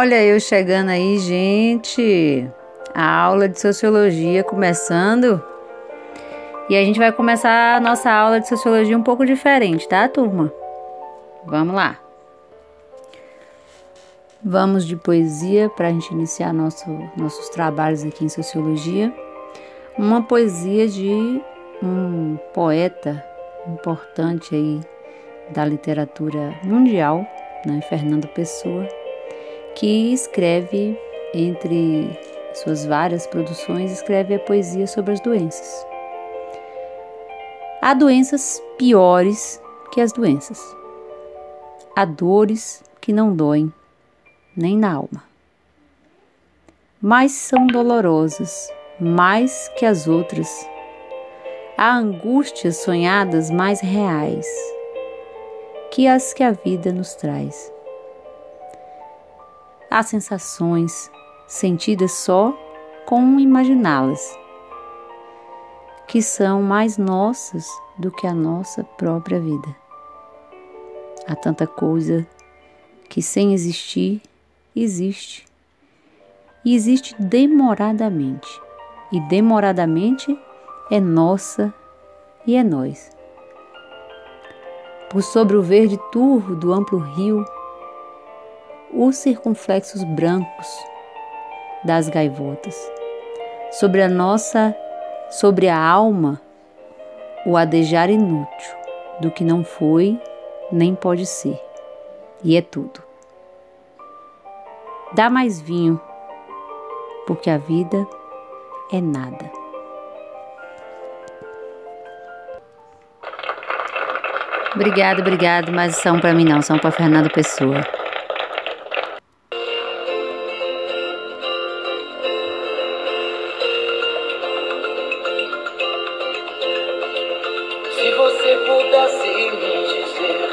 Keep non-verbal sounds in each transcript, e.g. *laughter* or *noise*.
Olha eu chegando aí, gente. A aula de sociologia começando. E a gente vai começar a nossa aula de sociologia um pouco diferente, tá, turma? Vamos lá. Vamos de poesia para a gente iniciar nosso, nossos trabalhos aqui em sociologia. Uma poesia de um poeta importante aí da literatura mundial, né, Fernando Pessoa que escreve, entre suas várias produções, escreve a poesia sobre as doenças. Há doenças piores que as doenças. Há dores que não doem, nem na alma. Mas são dolorosas, mais que as outras. Há angústias sonhadas mais reais que as que a vida nos traz. Há sensações sentidas só com imaginá-las, que são mais nossas do que a nossa própria vida. Há tanta coisa que sem existir, existe. E existe demoradamente. E demoradamente é nossa e é nós. Por sobre o verde turvo do amplo rio, os circunflexos brancos das gaivotas. Sobre a nossa, sobre a alma, o adejar inútil do que não foi nem pode ser, e é tudo. Dá mais vinho, porque a vida é nada. Obrigado, obrigado, mas são para mim não, são para Fernando Pessoa. pudesse me dizer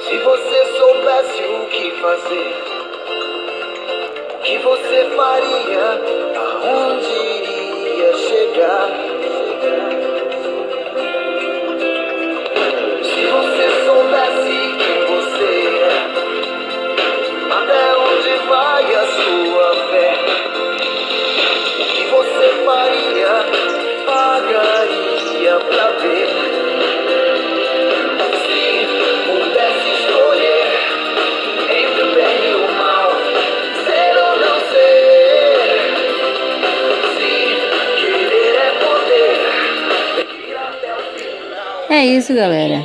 Se você soubesse o que fazer O que você faria? Aonde iria chegar? É isso, galera.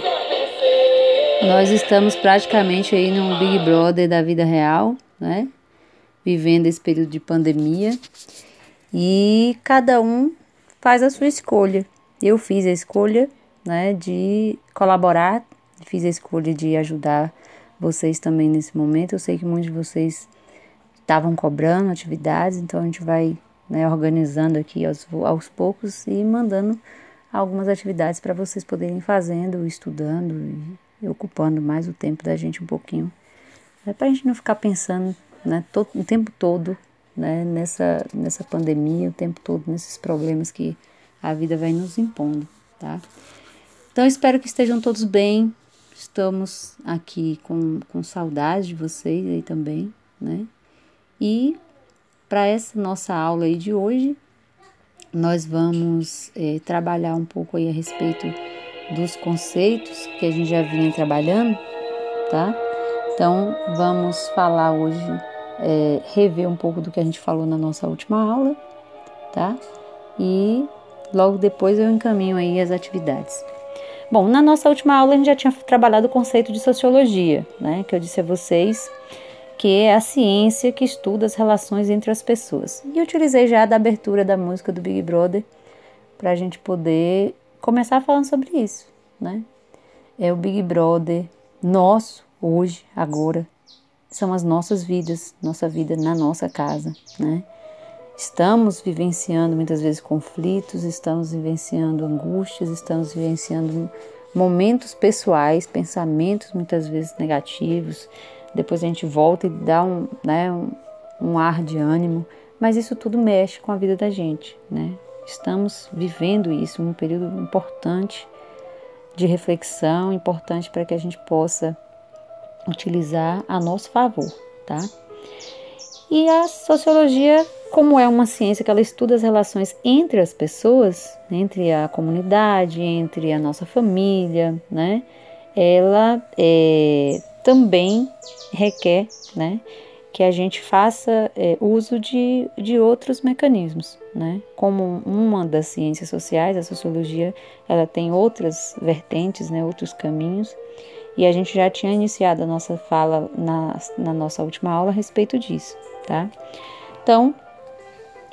Nós estamos praticamente aí no Big Brother da vida real, né? Vivendo esse período de pandemia. E cada um faz a sua escolha. Eu fiz a escolha, né, de colaborar, fiz a escolha de ajudar vocês também nesse momento. Eu sei que muitos de vocês estavam cobrando atividades, então a gente vai né, organizando aqui aos, aos poucos e mandando algumas atividades para vocês poderem fazendo, estudando e ocupando mais o tempo da gente um pouquinho. É para a gente não ficar pensando né, todo, o tempo todo né, nessa, nessa pandemia, o tempo todo nesses problemas que a vida vai nos impondo, tá? Então espero que estejam todos bem. Estamos aqui com, com saudade de vocês aí também, né? E para essa nossa aula aí de hoje, nós vamos é, trabalhar um pouco aí a respeito dos conceitos que a gente já vinha trabalhando, tá? Então, vamos falar hoje, é, rever um pouco do que a gente falou na nossa última aula, tá? E logo depois eu encaminho aí as atividades. Bom, na nossa última aula a gente já tinha trabalhado o conceito de sociologia, né? Que eu disse a vocês que é a ciência que estuda as relações entre as pessoas. E utilizei já da abertura da música do Big Brother para a gente poder começar falando sobre isso, né? É o Big Brother nosso, hoje, agora, são as nossas vidas, nossa vida na nossa casa, né? Estamos vivenciando muitas vezes conflitos, estamos vivenciando angústias, estamos vivenciando momentos pessoais, pensamentos muitas vezes negativos, depois a gente volta e dá um, né, um, um ar de ânimo, mas isso tudo mexe com a vida da gente, né? Estamos vivendo isso, um período importante de reflexão, importante para que a gente possa utilizar a nosso favor, tá? E a sociologia, como é uma ciência que ela estuda as relações entre as pessoas, entre a comunidade, entre a nossa família, né? Ela é, também requer, né? Que a gente faça é, uso de, de outros mecanismos, né? Como uma das ciências sociais, a sociologia, ela tem outras vertentes, né? Outros caminhos e a gente já tinha iniciado a nossa fala na, na nossa última aula a respeito disso, tá? Então,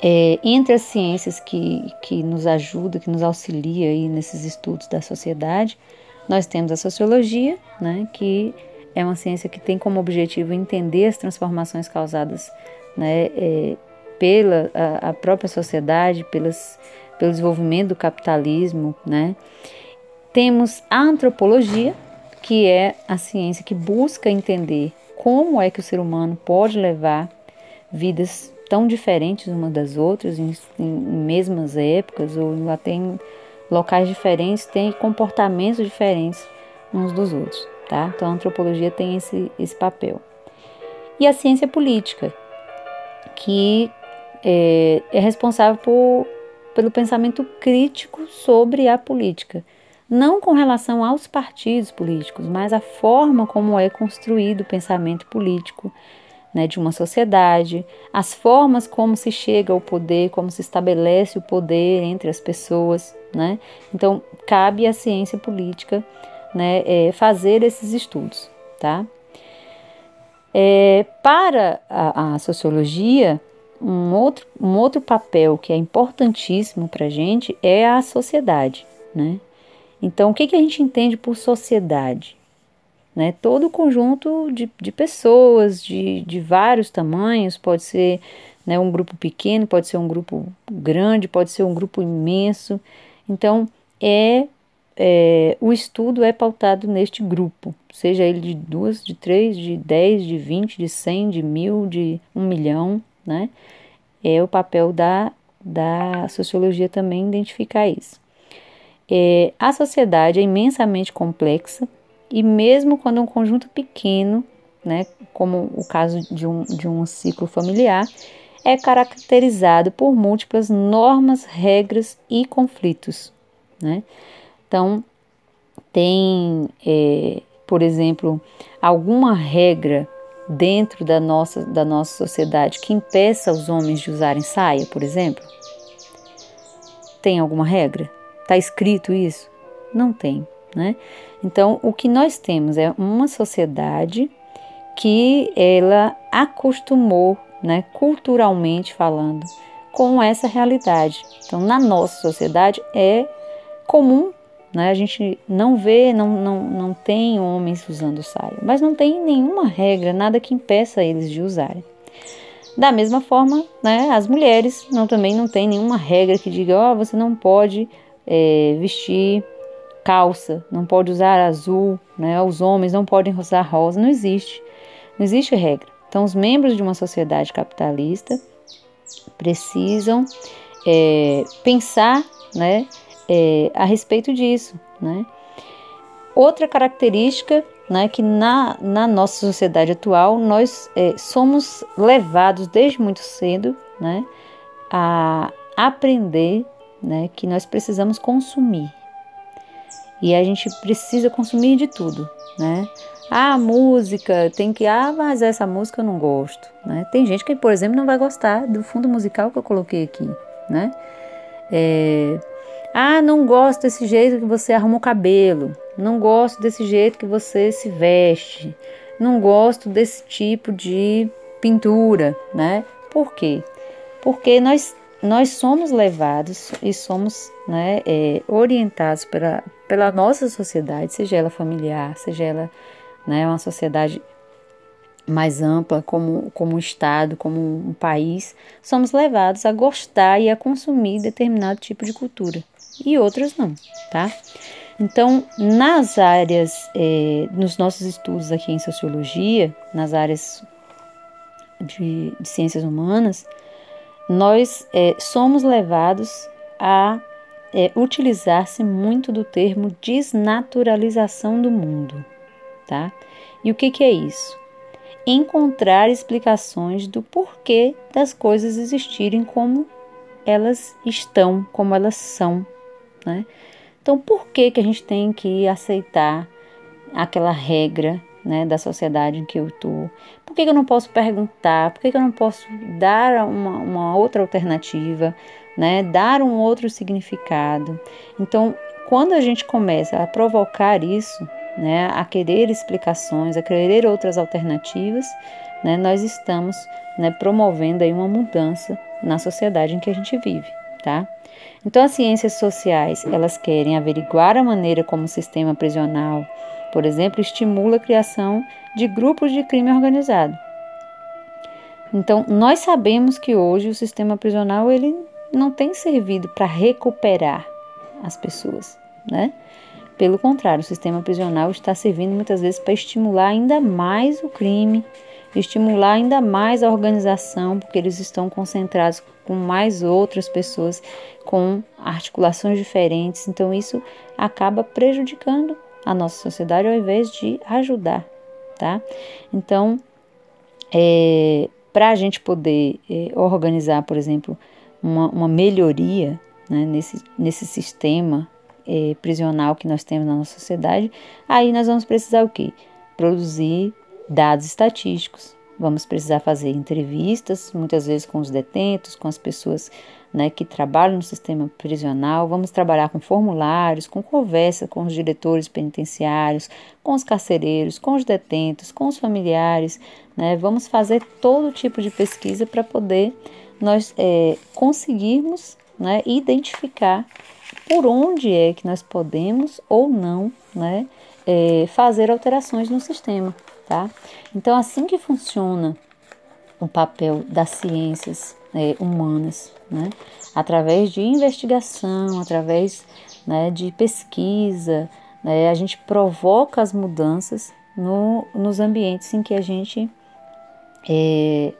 é, entre as ciências que, que nos ajudam, que nos auxilia aí nesses estudos da sociedade, nós temos a sociologia, né, que é uma ciência que tem como objetivo entender as transformações causadas né, é, pela a, a, própria sociedade, pelas, pelo desenvolvimento do capitalismo. Né. Temos a antropologia, que é a ciência que busca entender como é que o ser humano pode levar vidas tão diferentes umas das outras, em, em mesmas épocas ou até em locais diferentes, têm comportamentos diferentes uns dos outros, tá? Então a antropologia tem esse, esse papel. E a ciência política, que é, é responsável por, pelo pensamento crítico sobre a política não com relação aos partidos políticos, mas a forma como é construído o pensamento político né, de uma sociedade, as formas como se chega ao poder, como se estabelece o poder entre as pessoas. Né? Então, cabe à ciência política né, é, fazer esses estudos. Tá? É, para a, a sociologia, um outro, um outro papel que é importantíssimo para a gente é a sociedade. Né? Então, o que, que a gente entende por sociedade? Né? Todo o conjunto de, de pessoas de, de vários tamanhos, pode ser né, um grupo pequeno, pode ser um grupo grande, pode ser um grupo imenso. Então, é, é o estudo é pautado neste grupo, seja ele de duas, de três, de dez, de vinte, de cem, de mil, de um milhão, né? É o papel da, da sociologia também identificar isso. É, a sociedade é imensamente complexa e mesmo quando um conjunto pequeno, né, como o caso de um, de um ciclo familiar, é caracterizado por múltiplas normas, regras e conflitos. Né? Então, tem, é, por exemplo, alguma regra dentro da nossa, da nossa sociedade que impeça os homens de usarem saia, por exemplo? Tem alguma regra? Está escrito isso? Não tem, né? Então, o que nós temos é uma sociedade que ela acostumou, né, culturalmente falando, com essa realidade. Então, na nossa sociedade é comum, né? A gente não vê, não, não, não tem homens usando saia, mas não tem nenhuma regra, nada que impeça eles de usarem. Da mesma forma, né, as mulheres não, também não tem nenhuma regra que diga, ó, oh, você não pode é, vestir calça, não pode usar azul, né? Os homens não podem usar rosa, não existe. Não existe regra. Então, os membros de uma sociedade capitalista precisam é, pensar, né, é, a respeito disso, né? Outra característica, né, que na, na nossa sociedade atual nós é, somos levados desde muito cedo, né, a aprender né, que nós precisamos consumir. E a gente precisa consumir de tudo, né? Ah, música, tem que. Ah, mas essa música eu não gosto. Né? Tem gente que, por exemplo, não vai gostar do fundo musical que eu coloquei aqui. Né? É, ah, não gosto desse jeito que você arruma o cabelo. Não gosto desse jeito que você se veste. Não gosto desse tipo de pintura. Né? Por quê? Porque nós nós somos levados e somos né, é, orientados pela, pela nossa sociedade, seja ela familiar, seja ela né, uma sociedade mais ampla, como, como um Estado, como um país, somos levados a gostar e a consumir determinado tipo de cultura e outras não, tá? Então, nas áreas, é, nos nossos estudos aqui em sociologia, nas áreas de, de ciências humanas, nós é, somos levados a é, utilizar-se muito do termo desnaturalização do mundo, tá? E o que, que é isso? Encontrar explicações do porquê das coisas existirem como elas estão, como elas são, né? Então, por que que a gente tem que aceitar aquela regra, né, da sociedade em que eu estou? Por que, que eu não posso perguntar? Por que, que eu não posso dar uma, uma outra alternativa, né? Dar um outro significado? Então, quando a gente começa a provocar isso, né, a querer explicações, a querer outras alternativas, né, nós estamos né, promovendo aí uma mudança na sociedade em que a gente vive, tá? Então, as ciências sociais, elas querem averiguar a maneira como o sistema prisional, por exemplo, estimula a criação de grupos de crime organizado. Então, nós sabemos que hoje o sistema prisional ele não tem servido para recuperar as pessoas, né? Pelo contrário, o sistema prisional está servindo muitas vezes para estimular ainda mais o crime, estimular ainda mais a organização, porque eles estão concentrados com mais outras pessoas com articulações diferentes. Então, isso acaba prejudicando a nossa sociedade ao invés de ajudar, tá? Então, é, para a gente poder é, organizar, por exemplo, uma, uma melhoria né, nesse, nesse sistema é, prisional que nós temos na nossa sociedade, aí nós vamos precisar o quê? Produzir dados estatísticos. Vamos precisar fazer entrevistas, muitas vezes com os detentos, com as pessoas né, que trabalham no sistema prisional. Vamos trabalhar com formulários, com conversa com os diretores penitenciários, com os carcereiros, com os detentos, com os familiares. Né? Vamos fazer todo tipo de pesquisa para poder nós é, conseguirmos né, identificar por onde é que nós podemos ou não né, é, fazer alterações no sistema. Tá? Então, assim que funciona o papel das ciências é, humanas, né? através de investigação, através né, de pesquisa, né, a gente provoca as mudanças no, nos ambientes em que a gente é,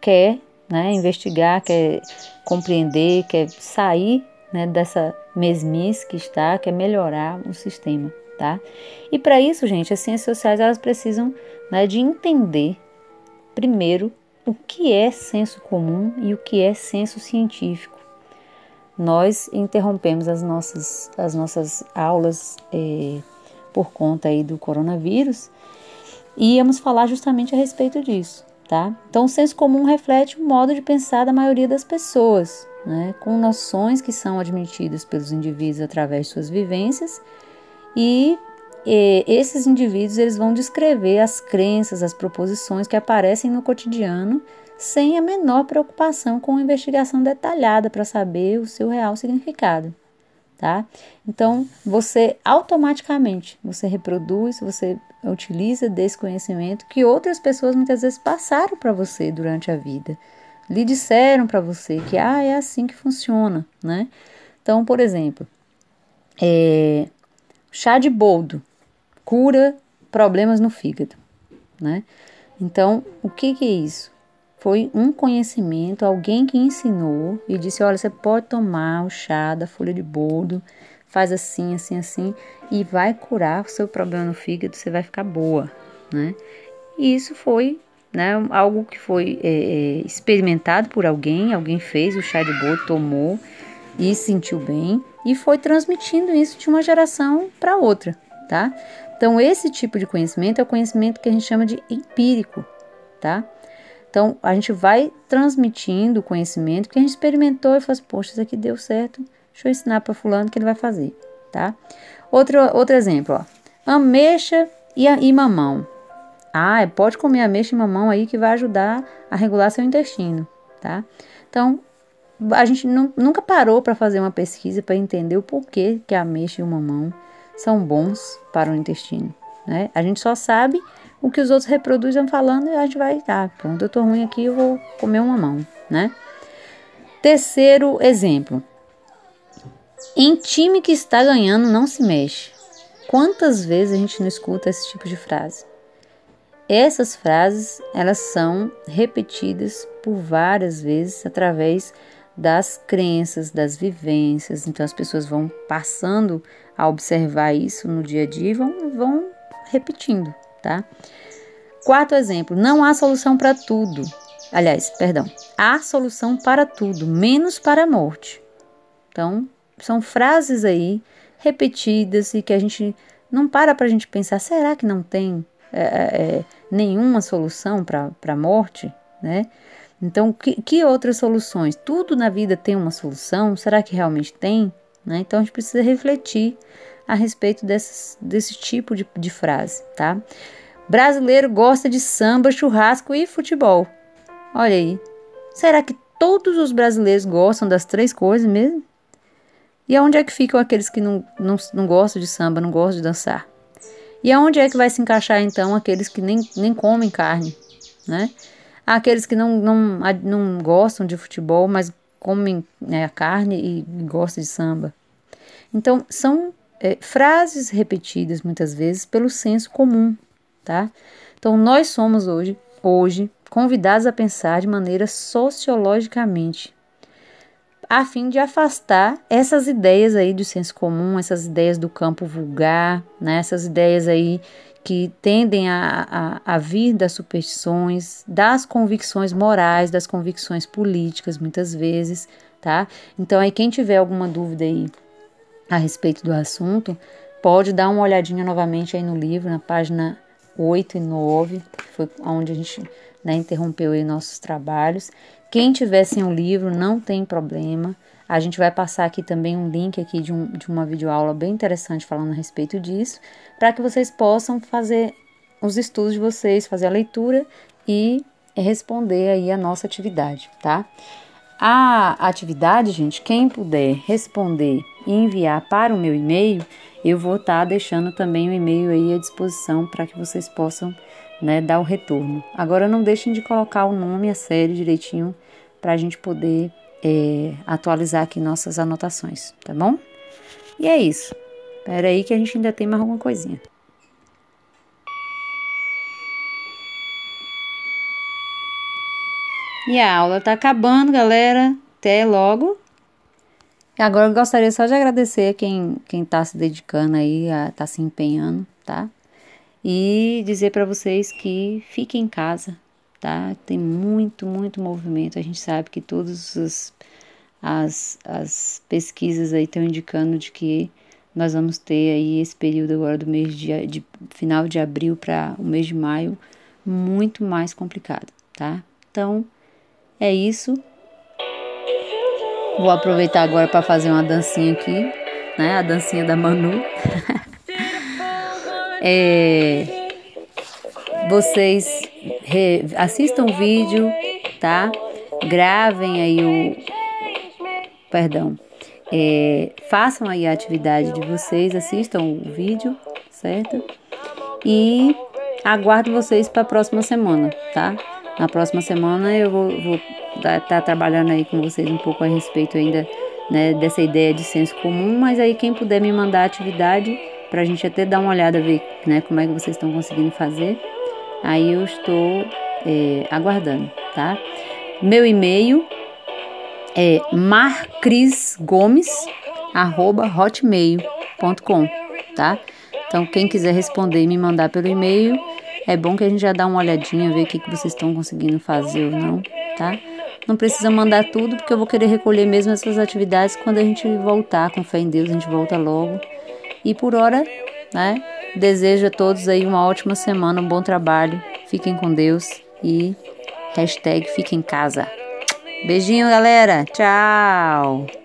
quer né, investigar, quer compreender, quer sair né, dessa mesmice que está, quer melhorar o sistema, tá? E para isso, gente, as ciências sociais elas precisam né, de entender primeiro o que é senso comum e o que é senso científico. Nós interrompemos as nossas, as nossas aulas é, por conta aí do coronavírus e íamos falar justamente a respeito disso tá? Então, o senso comum reflete o modo de pensar da maioria das pessoas, né? com noções que são admitidas pelos indivíduos através de suas vivências e, e esses indivíduos eles vão descrever as crenças, as proposições que aparecem no cotidiano sem a menor preocupação com investigação detalhada para saber o seu real significado tá? Então, você automaticamente, você reproduz, você utiliza desse conhecimento que outras pessoas muitas vezes passaram para você durante a vida. Lhe disseram para você que ah, é assim que funciona, né? Então, por exemplo, é, chá de boldo cura problemas no fígado, né? Então, o que, que é isso? Foi um conhecimento, alguém que ensinou e disse: olha, você pode tomar o chá da folha de boldo, faz assim, assim, assim, e vai curar o seu problema no fígado, você vai ficar boa, né? E isso foi né, algo que foi é, é, experimentado por alguém, alguém fez o chá de boldo, tomou e sentiu bem e foi transmitindo isso de uma geração para outra, tá? Então esse tipo de conhecimento é o conhecimento que a gente chama de empírico, tá? Então, a gente vai transmitindo o conhecimento que a gente experimentou e faz, assim, poxa, isso aqui deu certo, deixa eu ensinar para fulano que ele vai fazer, tá? Outro, outro exemplo, ó. Ameixa e, e mamão. Ah, é, pode comer ameixa e mamão aí que vai ajudar a regular seu intestino, tá? Então, a gente nunca parou para fazer uma pesquisa para entender o porquê que a ameixa e o mamão são bons para o intestino, né? A gente só sabe o que os outros reproduzem falando e a gente vai, tá, pronto, eu tô ruim aqui, eu vou comer uma mão, né? Terceiro exemplo. Em time que está ganhando, não se mexe. Quantas vezes a gente não escuta esse tipo de frase? Essas frases, elas são repetidas por várias vezes através das crenças, das vivências. Então as pessoas vão passando a observar isso no dia a dia e vão, vão repetindo tá? Quarto exemplo: não há solução para tudo. Aliás, perdão, há solução para tudo, menos para a morte. Então, são frases aí repetidas e que a gente não para para a gente pensar: será que não tem é, é, é nenhuma solução para a morte? Né? Então, que, que outras soluções? Tudo na vida tem uma solução? Será que realmente tem? Né? Então, a gente precisa refletir a respeito desses, desse tipo de, de frase, tá? Brasileiro gosta de samba, churrasco e futebol. Olha aí. Será que todos os brasileiros gostam das três coisas mesmo? E aonde é que ficam aqueles que não, não, não gostam de samba, não gostam de dançar? E aonde é que vai se encaixar então aqueles que nem, nem comem carne, né? Aqueles que não, não, não gostam de futebol, mas comem né, a carne e gostam de samba. Então, são é, frases repetidas muitas vezes pelo senso comum, tá? Então, nós somos hoje, hoje convidados a pensar de maneira sociologicamente, a fim de afastar essas ideias aí do senso comum, essas ideias do campo vulgar, né? essas ideias aí que tendem a, a, a, vir das superstições, das convicções morais, das convicções políticas, muitas vezes, tá? Então, aí, quem tiver alguma dúvida aí a respeito do assunto, pode dar uma olhadinha novamente aí no livro, na página 8 e 9, que foi onde a gente né, interrompeu aí nossos trabalhos. Quem tiver sem o livro, não tem problema. A gente vai passar aqui também um link aqui de, um, de uma videoaula bem interessante falando a respeito disso, para que vocês possam fazer os estudos de vocês, fazer a leitura e responder aí a nossa atividade, tá? A atividade, gente, quem puder responder e enviar para o meu e-mail, eu vou estar tá deixando também o e-mail aí à disposição para que vocês possam né, dar o retorno. Agora não deixem de colocar o nome, a série direitinho para a gente poder é, atualizar aqui nossas anotações, tá bom? E é isso. Espera aí que a gente ainda tem mais alguma coisinha. E a aula tá acabando, galera. Até logo. E agora eu gostaria só de agradecer quem quem tá se dedicando aí, a, tá se empenhando, tá? E dizer para vocês que fiquem em casa, tá? Tem muito, muito movimento. A gente sabe que todas as, as, as pesquisas aí estão indicando de que nós vamos ter aí esse período agora do mês de, de final de abril para o mês de maio muito mais complicado, tá? Então, é isso. Vou aproveitar agora para fazer uma dancinha aqui, né? A dancinha da Manu. *laughs* é, vocês re, assistam o vídeo, tá? Gravem aí o. Perdão. É, façam aí a atividade de vocês, assistam o vídeo, certo? E aguardo vocês para a próxima semana, tá? Na próxima semana eu vou estar tá, tá trabalhando aí com vocês um pouco a respeito ainda né, dessa ideia de senso comum, mas aí quem puder me mandar atividade para a gente até dar uma olhada, ver né, como é que vocês estão conseguindo fazer, aí eu estou é, aguardando, tá? Meu e-mail é marcrisgomes@hotmail.com, tá? Então quem quiser responder e me mandar pelo e-mail, é bom que a gente já dá uma olhadinha, ver o que, que vocês estão conseguindo fazer ou não, tá? Não precisa mandar tudo, porque eu vou querer recolher mesmo essas atividades quando a gente voltar, com fé em Deus, a gente volta logo. E por hora, né? Desejo a todos aí uma ótima semana, um bom trabalho. Fiquem com Deus e hashtag fique em casa. Beijinho, galera. Tchau.